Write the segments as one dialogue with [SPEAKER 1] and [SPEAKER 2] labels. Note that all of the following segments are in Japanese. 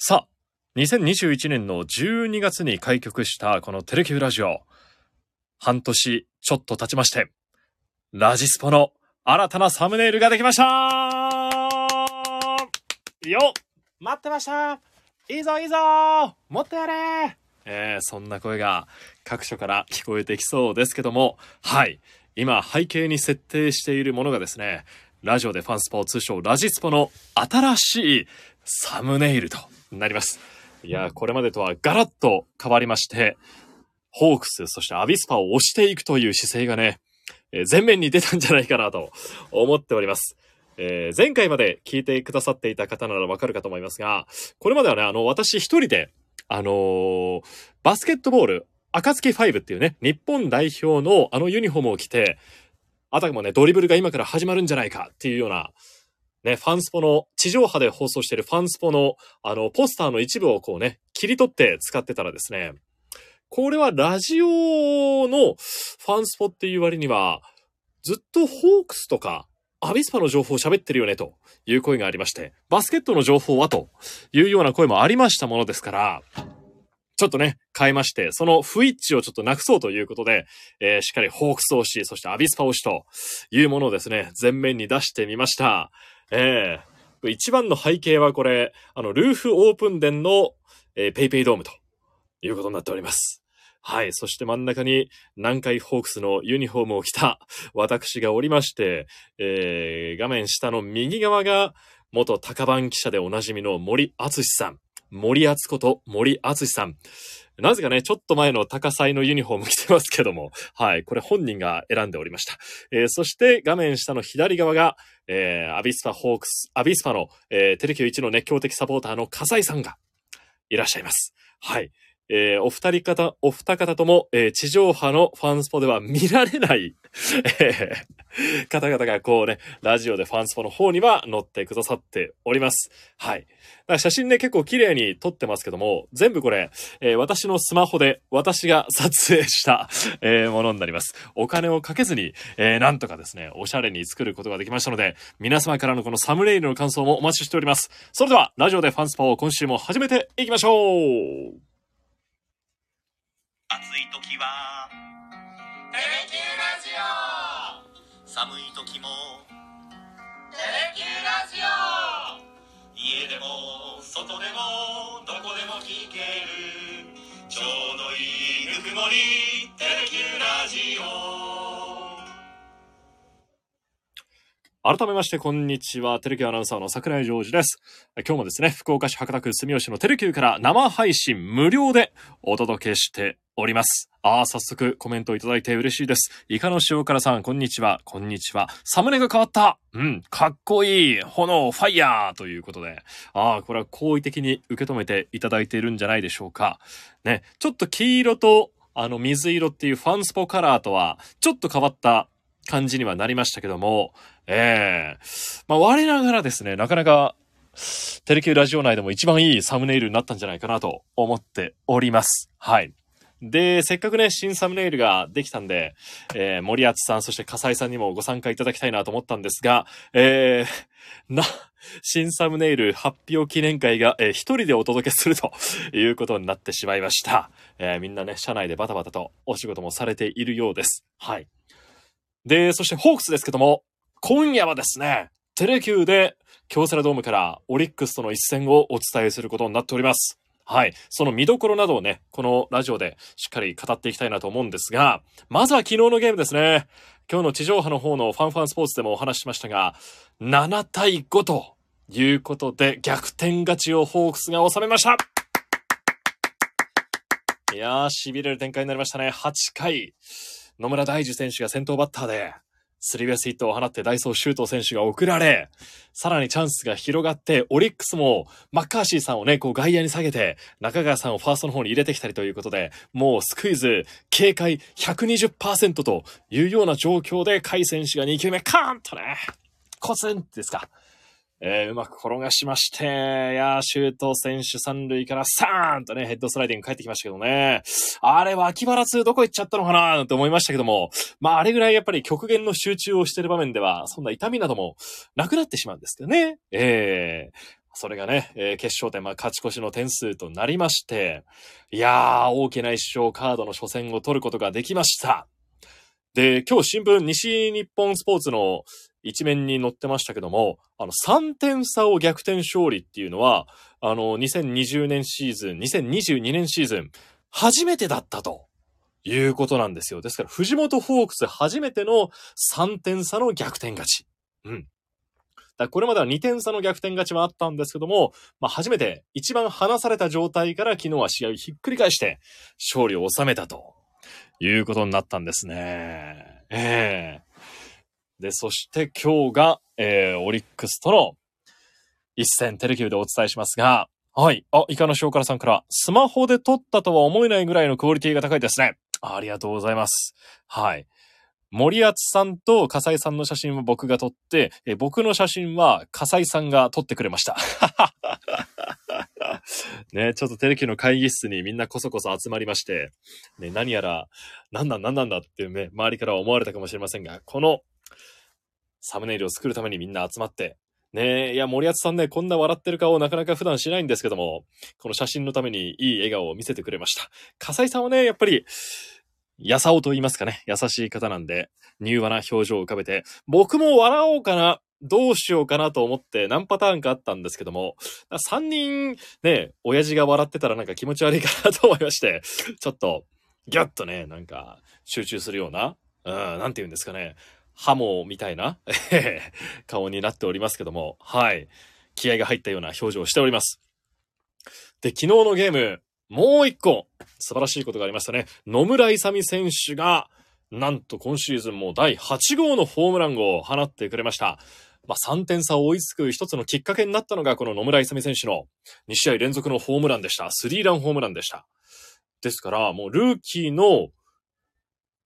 [SPEAKER 1] さあ、2021年の12月に開局したこのテレキューラジオ。半年ちょっと経ちまして、ラジスポの新たなサムネイルができましたよっ待ってましたいいぞいいぞもっとやれえー、そんな声が各所から聞こえてきそうですけども、はい。今背景に設定しているものがですね、ラジオでファンスポー通称ラジスポの新しいサムネイルとなります。いや、これまでとはガラッと変わりまして、ホークス、そしてアビスパを押していくという姿勢がね、えー前面に出たんじゃないかなと思っております。えー前回まで聞いてくださっていた方ならわかるかと思いますが、これまではね、あの、私一人で、あのーバスケットボール、暁ファイブっていうね、日本代表のあのユニフォームを着て、あたかもね、ドリブルが今から始まるんじゃないかっていうような、ね、ファンスポの、地上波で放送しているファンスポの、あの、ポスターの一部をこうね、切り取って使ってたらですね、これはラジオのファンスポっていう割には、ずっとホークスとか、アビスパの情報を喋ってるよね、という声がありまして、バスケットの情報はというような声もありましたものですから、ちょっとね、変えまして、その不一致をちょっとなくそうということで、えーしっかりホークス推し、そしてアビスパ推しというものをですね、前面に出してみました。えー一番の背景はこれ、あの、ルーフオープンデンの、えーペイペイドームということになっております。はい。そして真ん中に南海ホークスのユニフォームを着た私がおりまして、えー画面下の右側が元高番記者でおなじみの森敦さん。森厚こと森敦さん。なぜかね、ちょっと前の鷹祭のユニフォーム着てますけども、はい。これ本人が選んでおりました。えーそして画面下の左側が、えーアビスパホークス、アビスパの、えーテレ Q1の熱狂的サポーターの笠井さんがいらっしゃいます。はい。えーお二人方、お二方とも、えー地上波のファンスポでは見られない、え方々がこうね、ラジオでファンスポの方には載ってくださっております。はい。写真ね、結構綺麗に撮ってますけども、全部これ、えー私のスマホで私が撮影した、えーものになります。お金をかけずに、えーなんとかですね、おしゃれに作ることができましたので、皆様からのこのサムネイルの感想もお待ちしております。それでは、ラジオでファンスパを今週も始めていきましょう
[SPEAKER 2] い時は。
[SPEAKER 3] テレキューラジオ。
[SPEAKER 2] 寒い時も。
[SPEAKER 3] テレキューラジオ。
[SPEAKER 2] 家でも外でもどこでも聞ける。ちょうどいいぬくもりテレキューラジオ
[SPEAKER 1] 改めまして、こんにちは。テレキューアナウンサーの桜井ジョージです。今日もですね、福岡市博多区住吉のテレキューから生配信無料でお届けしております。ああ、早速コメントいただいて嬉しいです。イカの塩辛さん、こんにちは。こんにちは。サムネが変わったうん、かっこいい炎、ファイヤーということで、ああ、これは好意的に受け止めていただいているんじゃないでしょうか。ね、ちょっと黄色と、あの、水色っていうファンスポカラーとは、ちょっと変わった感じにはなりましたけども、ええまあ、我ながらですね、なかなか、テレキューラジオ内でも一番いいサムネイルになったんじゃないかなと思っております。はい。で、せっかくね、新サムネイルができたんで、えー、森厚さん、そして笠井さんにもご参加いただきたいなと思ったんですが、えー、な、新サムネイル発表記念会が、えー一人でお届けするということになってしまいました。えーみんなね、社内でバタバタとお仕事もされているようです。はい。で、そしてホークスですけども、今夜はですね、テレキューで京セラドームからオリックスとの一戦をお伝えすることになっております。はい。その見どころなどをね、このラジオでしっかり語っていきたいなと思うんですが、まずは昨日のゲームですね。今日の地上波の方のファンファンスポーツでもお話ししましたが、7対5ということで逆転勝ちをホークスが収めましたいやー、痺れる展開になりましたね。8回、野村大樹選手が先頭バッターで、スリーベースヒットを放ってダイソーシュート選手が送られ、さらにチャンスが広がって、オリックスもマッカーシーさんをね、こう外野に下げて、中川さんをファーストの方に入れてきたりということで、もうスクイズ、警戒120%というような状況で、甲斐選手が2球目、カーンとね、コツンですか。えーうまく転がしまして、いやー、シュート選手三塁からサーンとね、ヘッドスライディング帰ってきましたけどね。あれ、脇腹痛どこ行っちゃったのかなーって思いましたけども、まあ、あれぐらいやっぱり極限の集中をしてる場面では、そんな痛みなどもなくなってしまうんですけどね。ええそれがね、えー決勝点、まあ、勝ち越しの点数となりまして、いやー、大きな一勝カードの初戦を取ることができました。で、今日新聞、西日本スポーツの一面に載ってましたけども、あの、3点差を逆転勝利っていうのは、あの、2020年シーズン、2022年シーズン、初めてだったと。いうことなんですよ。ですから、藤本ホークス初めての3点差の逆転勝ち。うん。だこれまでは2点差の逆転勝ちはあったんですけども、まあ初めて一番離された状態から昨日は試合をひっくり返して勝利を収めたということになったんですね。ええで、そして今日が、えー、オリックスとの一戦テレキューでお伝えしますが、はい。あ、イカの塩辛さんから、スマホで撮ったとは思えないぐらいのクオリティが高いですね。ありがとうございます。はい。森厚さんと笠井さんの写真は僕が撮って、え僕の写真は笠井さんが撮ってくれました。ね、ちょっとテレキューの会議室にみんなこそこそ集まりまして、ね、何やら、なんなんなんなんだっていうね、周りからは思われたかもしれませんが、このサムネイルを作るためにみんな集まって、ねえ、いや、森厚さんね、こんな笑ってる顔をなかなか普段しないんですけども、この写真のためにいい笑顔を見せてくれました。笠井さんはね、やっぱり、やさおと言いますかね、優しい方なんで、柔和な表情を浮かべて、僕も笑おうかな、どうしようかなと思って何パターンかあったんですけども、3人ね、親父が笑ってたらなんか気持ち悪いかなと思いまして、ちょっと、ギュッとね、なんか、集中するような、うん、なんて言うんですかね、ハモみたいな 顔になっておりますけども、はい。気合が入ったような表情をしております。で、昨日のゲーム、もう一個、素晴らしいことがありましたね。野村勇選手が、なんと今シーズンも第8号のホームランを放ってくれました。まあ、3点差を追いつく一つのきっかけになったのが、この野村勇選手の2試合連続のホームランでした。スリーランホームランでした。ですから、もうルーキーの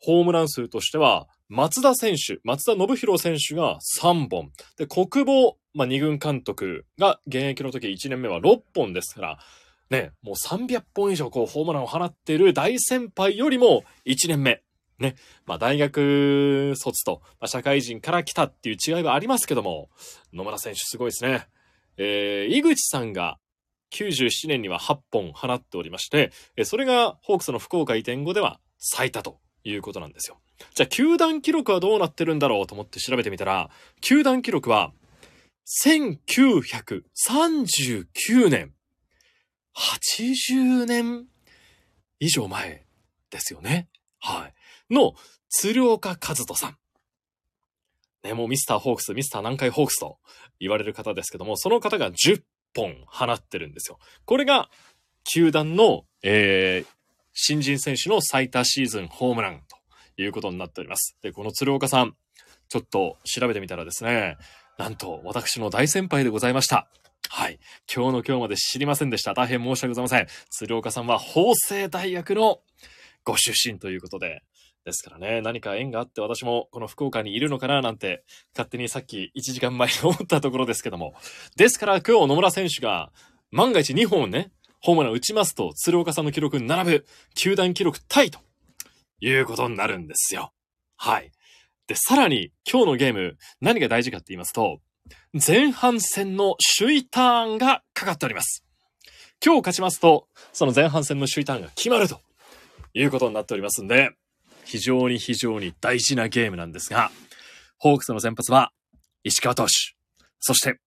[SPEAKER 1] ホームラン数としては、松田選手、松田信弘選手が3本。で、国母、まあ、二軍監督が現役の時1年目は6本ですから、ね、もう300本以上こうホームランを放っている大先輩よりも1年目。ね、まあ大学卒と、まあ、社会人から来たっていう違いはありますけども、野村選手すごいですね。えー、井口さんが97年には8本放っておりまして、それがホークスの福岡移転後では最多ということなんですよ。じゃあ、球団記録はどうなってるんだろうと思って調べてみたら、球団記録は、1939年、80年以上前ですよね。はい。の、鶴岡和人さん。ね、もうミスターホークス、ミスター南海ホークスと言われる方ですけども、その方が10本放ってるんですよ。これが、球団の、えー、新人選手の最多シーズンホームランということになっております。で、この鶴岡さん、ちょっと調べてみたらですね、なんと私の大先輩でございました。はい。今日の今日まで知りませんでした。大変申し訳ございません。鶴岡さんは法政大学のご出身ということで。ですからね、何か縁があって私もこの福岡にいるのかななんて、勝手にさっき1時間前に思ったところですけども。ですから今日野村選手が万が一2本ね、ホームラン打ちますと、鶴岡さんの記録に並ぶ、球団記録タイということになるんですよ。はい。で、さらに今日のゲーム、何が大事かって言いますと、前半戦の首位ターンがかかっております。今日勝ちますと、その前半戦の首位ターンが決まるということになっておりますんで、非常に非常に大事なゲームなんですが、ホークスの先発は石川投手、そして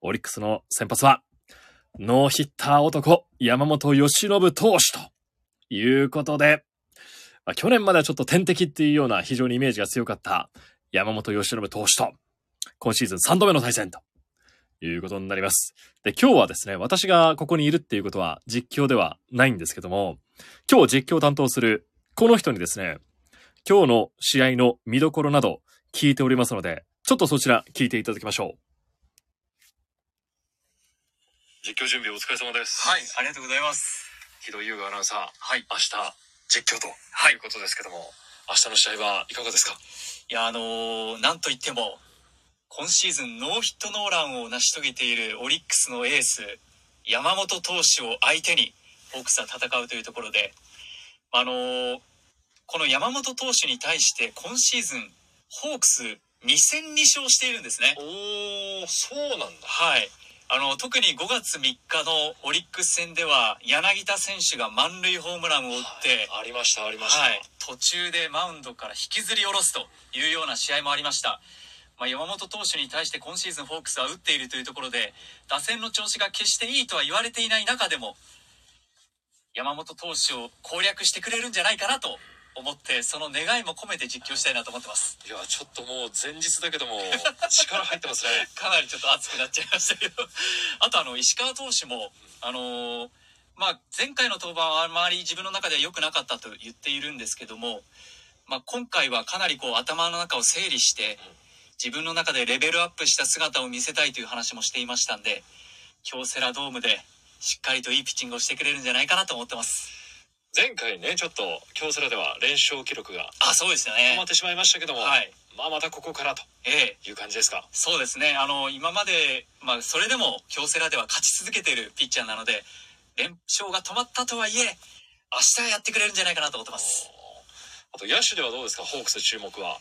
[SPEAKER 1] オリックスの先発はノーヒッター男山本由伸投手ということで、まあ、去年まではちょっと天敵っていうような非常にイメージが強かった山本由伸投手と、今シーズン3度目の対戦ということになります。で、今日はですね、私がここにいるっていうことは実況ではないんですけども、今日実況を担当するこの人にですね、今日の試合の見どころなど聞いておりますので、ちょっとそちら聞いていただきましょう。実況準備お疲れ様です。
[SPEAKER 3] はい、ありがとうございます。
[SPEAKER 1] 木戸優雅アナウンサー、
[SPEAKER 3] はい。
[SPEAKER 1] 明日実況ということですけども、明日の試合はいかがですか？
[SPEAKER 3] いや、あのーなんといっても、今シーズンノーヒットノーランを成し遂げているオリックスのエース、山本投手を相手に、ホークスは戦うというところで、あのーこの山本投手に対して今シーズン、ホークス2戦2勝しているんですね。
[SPEAKER 1] おー、そうなんだ。
[SPEAKER 3] はい。あの、特に5月3日のオリックス戦では、柳田選手が満塁ホームランを打って、
[SPEAKER 1] ありました、ありました。
[SPEAKER 3] はい、途中でマウンドから引きずり下ろすというような試合もありました。まあ、山本投手に対して今シーズンホークスは打っているというところで、打線の調子が決していいとは言われていない中でも、山本投手を攻略してくれるんじゃないかなと思って、その願いも込めて実況したいなと思ってます。
[SPEAKER 1] いや、ちょっともう前日だけども、力入ってますね。
[SPEAKER 3] かなりちょっと熱くなっちゃいましたけど。あとあの、石川投手も、あのーまあ、前回の登板はあまり自分の中では良くなかったと言っているんですけども、まあ、今回はかなりこう頭の中を整理して、自分の中でレベルアップした姿を見せたいという話もしていましたんで、京セラドームでしっかりといいピッチングをしてくれるんじゃないかなと思ってます。
[SPEAKER 1] 前回ね、ちょっと、京セラでは連勝記録が
[SPEAKER 3] あ、そうですよね
[SPEAKER 1] 止まっ。てしまいましたけども、
[SPEAKER 3] はい。
[SPEAKER 1] まあまたここからと
[SPEAKER 3] ええ。
[SPEAKER 1] いう感じですか？
[SPEAKER 3] そうですね。あの、今まで、まあ、それでも、京セラでは勝ち続けているピッチャーなので、連勝が止まったとはいえ、明日はやってくれるんじゃないかなと思ってます。
[SPEAKER 1] あと、野手ではどうですか、ホークス注目は。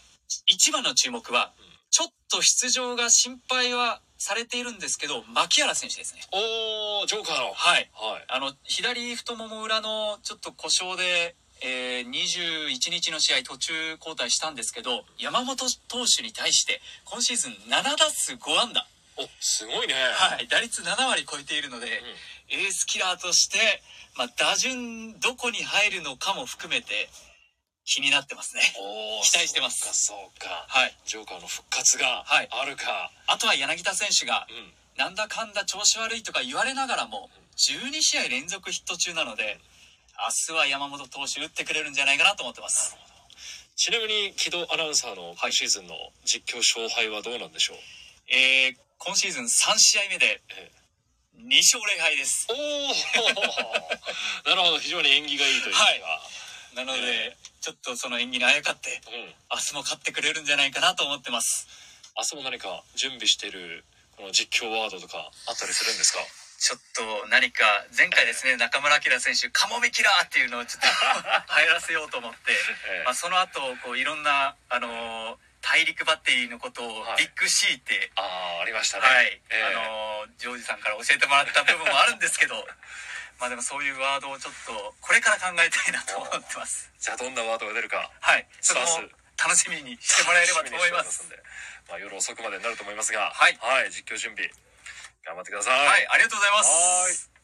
[SPEAKER 3] 一番の注目は、ちょっと出場が心配はされているんですけど、牧原選手ですね。
[SPEAKER 1] おー、ジョーカーの。
[SPEAKER 3] はい。
[SPEAKER 1] はい。
[SPEAKER 3] あの、左太もも裏のちょっと故障で、えー、21日の試合途中交代したんですけど、山本投手に対して、今シーズン7打数5安打。
[SPEAKER 1] お、すごいね。
[SPEAKER 3] はい、打率7割超えているので、エースキラーとして、まあ、打順どこに入るのかも含めて気になってますね。期待してます
[SPEAKER 1] そうか、そうか。
[SPEAKER 3] はい。
[SPEAKER 1] ジョーカーの復活が
[SPEAKER 3] はい
[SPEAKER 1] あるか。
[SPEAKER 3] あとは柳田選手が、
[SPEAKER 1] うん。
[SPEAKER 3] なんだかんだ調子悪いとか言われながらも、12試合連続ヒット中なので、明日は山本投手打ってくれるんじゃないかなと思ってます。
[SPEAKER 1] ちなみに、木戸アナウンサーの今シーズンの実況勝敗はどうなんでしょう、
[SPEAKER 3] えー、今シーズン3試合目で
[SPEAKER 1] え
[SPEAKER 3] 2勝0敗です。
[SPEAKER 1] おお なるほど、非常に縁起がいいというか。
[SPEAKER 3] はいなので、ちょっとその演技にあやかって、
[SPEAKER 1] うん。
[SPEAKER 3] 明日も勝ってくれるんじゃないかなと思ってます。
[SPEAKER 1] 明日も何か準備している、この実況ワードとかあったりするんですか？
[SPEAKER 3] ちょっと何か前回ですね中村晃選手カモメキラーっていうのをちょっと 流行らせようと思って、
[SPEAKER 1] ええ。
[SPEAKER 3] まあ、その後こういろんなあのー大陸バッテリーのことを
[SPEAKER 1] はい。
[SPEAKER 3] ビッグ C って、
[SPEAKER 1] ああ、ありましたね。
[SPEAKER 3] はい、
[SPEAKER 1] ええ。
[SPEAKER 3] あのージョージさんから教えてもらった部分もあるんですけどまあでもそういうワードをちょっとこれから考えたいなと思ってます
[SPEAKER 1] じゃあどんなワードが出るか。
[SPEAKER 3] はいそこも
[SPEAKER 1] さあ
[SPEAKER 3] 楽しみにしてもらえればと思います。
[SPEAKER 1] まあ夜遅くまでになると思いますが。
[SPEAKER 3] はい
[SPEAKER 1] はい、実況準備。頑張ってください。
[SPEAKER 3] はいありがとうございます
[SPEAKER 1] はーい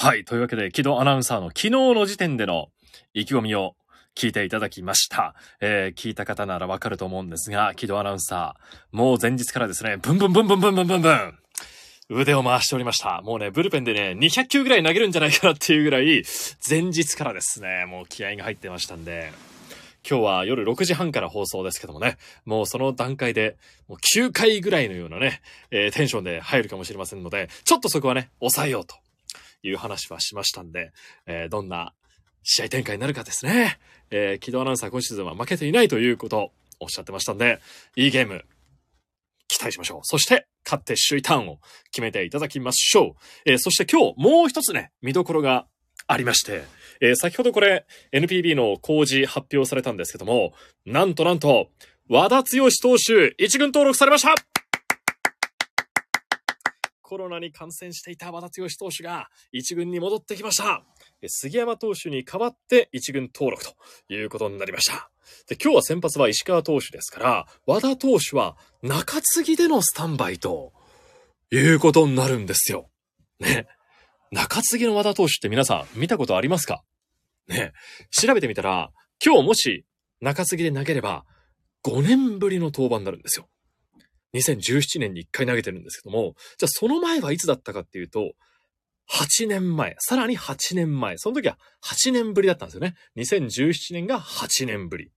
[SPEAKER 1] はい。というわけで、木戸アナウンサーの昨日の時点での意気込みを聞いていただきました。えー聞いた方ならわかると思うんですが、木戸アナウンサー、もう前日からですね、ブンブンブンブンブンブンブンブン、腕を回しておりました。もうね、ブルペンでね、200球ぐらい投げるんじゃないかなっていうぐらい、前日からですね、もう気合が入ってましたんで、今日は夜6時半から放送ですけどもね、もうその段階で、もう9回ぐらいのようなね、えーテンションで入るかもしれませんので、ちょっとそこはね、抑えようという話はしましたんで、えーどんな試合展開になるかですね。えー、木戸アナウンサー今シーズンは負けていないということをおっしゃってましたんで、いいゲーム、期待しましょう。そして、勝って首位ターンを決めていただきましょう。えーそして今日もう一つね、見どころがありまして、えー先ほどこれ NPB の工事発表されたんですけども、なんとなんと、和田剛投手一軍登録されましたコロナに感染していた和田剛投手が一軍に戻ってきました。杉山投手に代わって一軍登録ということになりました。で、今日は先発は石川投手ですから、和田投手は中継ぎでのスタンバイということになるんですよ。ね。中継ぎの和田投手って皆さん見たことありますか？ね。調べてみたら、今日もし中継ぎで投げれば5年ぶりの登板になるんですよ。2017年に1回投げてるんですけども、じゃあその前はいつだったかっていうと、8年前、さらに8年前、その時は8年ぶりだったんですよね。2017年が8年ぶり。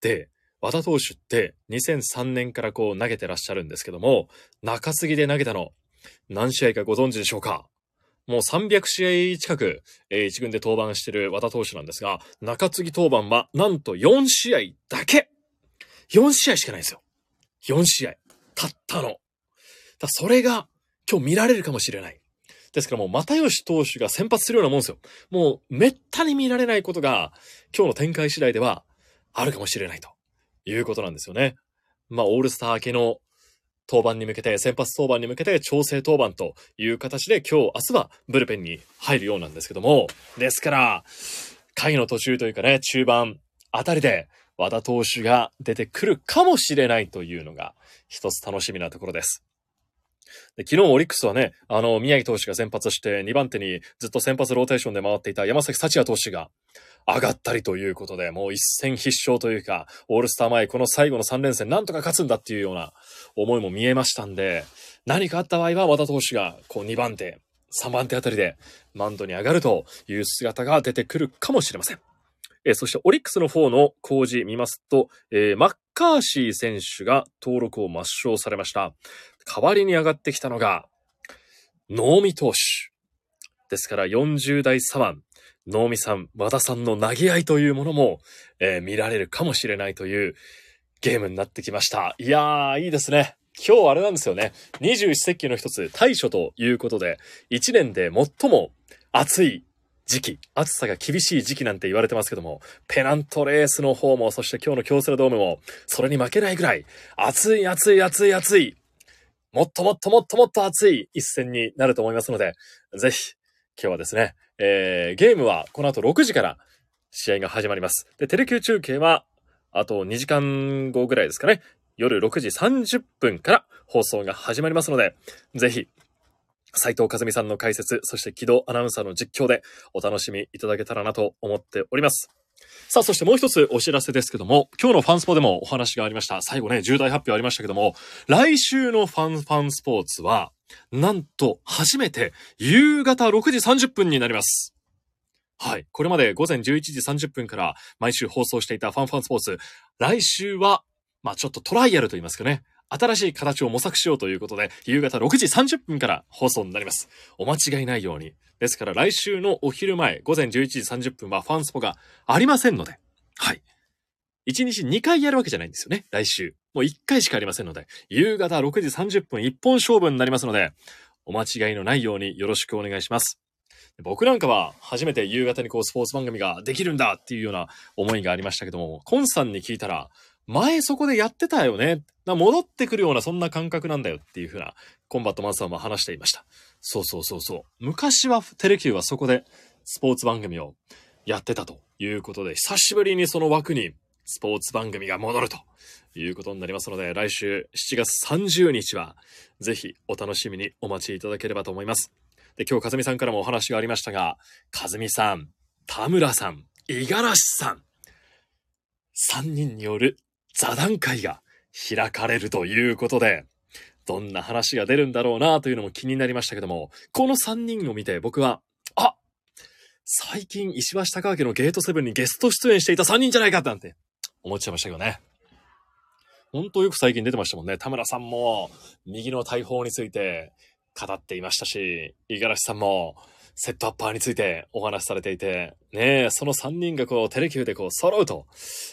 [SPEAKER 1] で、和田投手って2003年からこう投げてらっしゃるんですけども、中継ぎで投げたの何試合かご存知でしょうか？もう300試合近く、えー一軍で登板してる和田投手なんですが、中継ぎ登板はなんと4試合だけ !4 試合しかないんですよ。4試合。たったの。だそれが今日見られるかもしれない。ですからもう又吉投手が先発するようなもんですよ。もうめったに見られないことが今日の展開次第ではあるかもしれないということなんですよね。まあ、オールスター明けの登板に向けて、先発登板に向けて調整登板という形で今日、明日はブルペンに入るようなんですけども、ですから、回の途中というかね、中盤あたりで和田投手が出てくるかもしれないというのが一つ楽しみなところです。で昨日オリックスはね、あの、宮城投手が先発して2番手にずっと先発ローテーションで回っていた山崎幸也投手が上がったりということで、もう一戦必勝というか、オールスター前この最後の3連戦なんとか勝つんだっていうような思いも見えましたんで、何かあった場合は和田投手がこう2番手、3番手あたりでマウンドに上がるという姿が出てくるかもしれません。えーそしてオリックスの方の工事見ますと、えーマッカーシー選手が登録を抹消されました。代わりに上がってきたのが、能見投手。ですから40代左腕、能見さん、和田さんの投げ合いというものも、えー見られるかもしれないというゲームになってきました。いやー、いいですね。今日あれなんですよね。二十四節気の一つ、大暑ということで、一年で最も暑い時期、暑さが厳しい時期なんて言われてますけども、ペナントレースの方も、そして今日の京セラドームも、それに負けないぐらい、暑い暑い暑い暑い、もっともっともっともっと暑い一戦になると思いますので、ぜひ、今日はですね、えー、ゲームはこの後6時から試合が始まります。で、テレキュー中継は、あと2時間後ぐらいですかね、夜6時30分から放送が始まりますので、ぜひ、斉藤和美さんの解説、そして木戸アナウンサーの実況でお楽しみいただけたらなと思っております。さあ、そしてもう一つお知らせですけども、今日のファンスポでもお話がありました。最後ね、重大発表ありましたけども、来週のファンファンスポーツは、なんと初めて夕方6時30分になります。はい。これまで午前11時30分から毎週放送していたファンファンスポーツ、来週は、まあちょっとトライアルと言いますかね。新しい形を模索しようということで、夕方6時30分から放送になります。お間違いないように。ですから来週のお昼前、午前11時30分はファンスポがありませんので、はい。1日2回やるわけじゃないんですよね、来週。もう1回しかありませんので、夕方6時30分一本勝負になりますので、お間違いのないようによろしくお願いします。僕なんかは初めて夕方にこうスポーツ番組ができるんだっていうような思いがありましたけども、コンさんに聞いたら、前そこでやってたよね。戻ってくるようなそんな感覚なんだよっていうふうなコンバットマンさんも話していました。そうそうそうそう。昔はテレキューはそこでスポーツ番組をやってたということで、久しぶりにその枠にスポーツ番組が戻るということになりますので、来週7月30日はぜひお楽しみにお待ちいただければと思います。で、今日、かずみさんからもお話がありましたが、かずみさん、田村さん、五十嵐さん、3人による座談会が開かれるということで、どんな話が出るんだろうなというのも気になりましたけども、この3人を見て僕は、あ最近石橋貴明のゲートセブンにゲスト出演していた3人じゃないかなんて思っちゃいましたけどね。ほんとよく最近出てましたもんね。田村さんも右の大砲について語っていましたし、五十嵐さんもセットアッパーについてお話しされていて、ねえ、その3人がこうテレキューでこう揃うと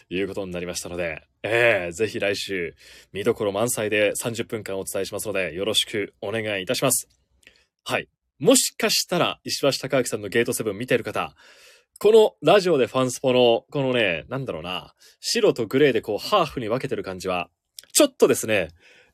[SPEAKER 1] いうことになりましたので、ええぜひ来週見どころ満載で30分間お伝えしますので、よろしくお願いいたします。はい。もしかしたら石橋貴明さんのゲートセブン見てる方、このラジオでファンスポの、このね、なんだろうな、白とグレーでこうハーフに分けてる感じは、ちょっとですね、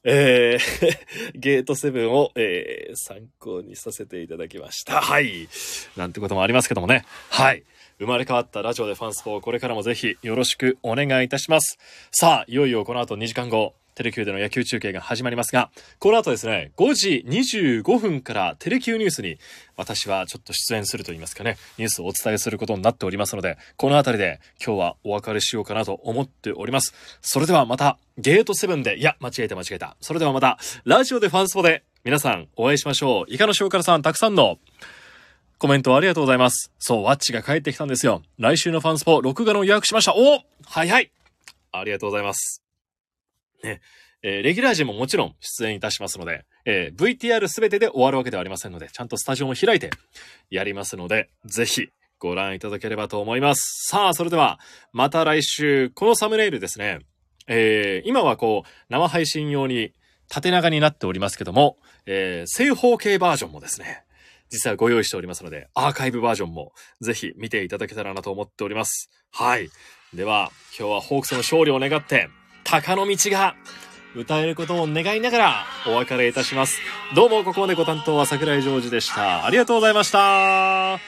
[SPEAKER 1] えー、ゲートセブンを、えー、参考にさせていただきました。はい。なんてこともありますけどもね。はい。生まれ変わったラジオでファンスポをこれからもぜひよろしくお願いいたします。さあ、いよいよこの後2時間後、テレキューでの野球中継が始まりますが、この後ですね、5時25分からテレキューニュースに私はちょっと出演すると言いますかね、ニュースをお伝えすることになっておりますので、この辺りで今日はお別れしようかなと思っております。それではまた、ゲートセブンで、いや、間違えた間違えた。それではまた、ラジオでファンスポで皆さんお会いしましょう。イカの塩辛さん、たくさんのコメントありがとうございます。そう、ワッチが帰ってきたんですよ。来週のファンスポ、録画の予約しました。おはいはいありがとうございます。ね。えーレギュラー陣ももちろん出演いたしますので、えー VTR すべてで終わるわけではありませんので、ちゃんとスタジオも開いてやりますので、ぜひご覧いただければと思います。さあ、それでは、また来週、このサムネイルですね、えー今はこう、生配信用に縦長になっておりますけども、え正方形バージョンもですね、実はご用意しておりますので、アーカイブバージョンもぜひ見ていただけたらなと思っております。はい。では、今日はホークスの勝利を願って、鷹の道が歌えることを願いながらお別れいたします。どうもここまでご担当は桜井ジョージでした。ありがとうございました。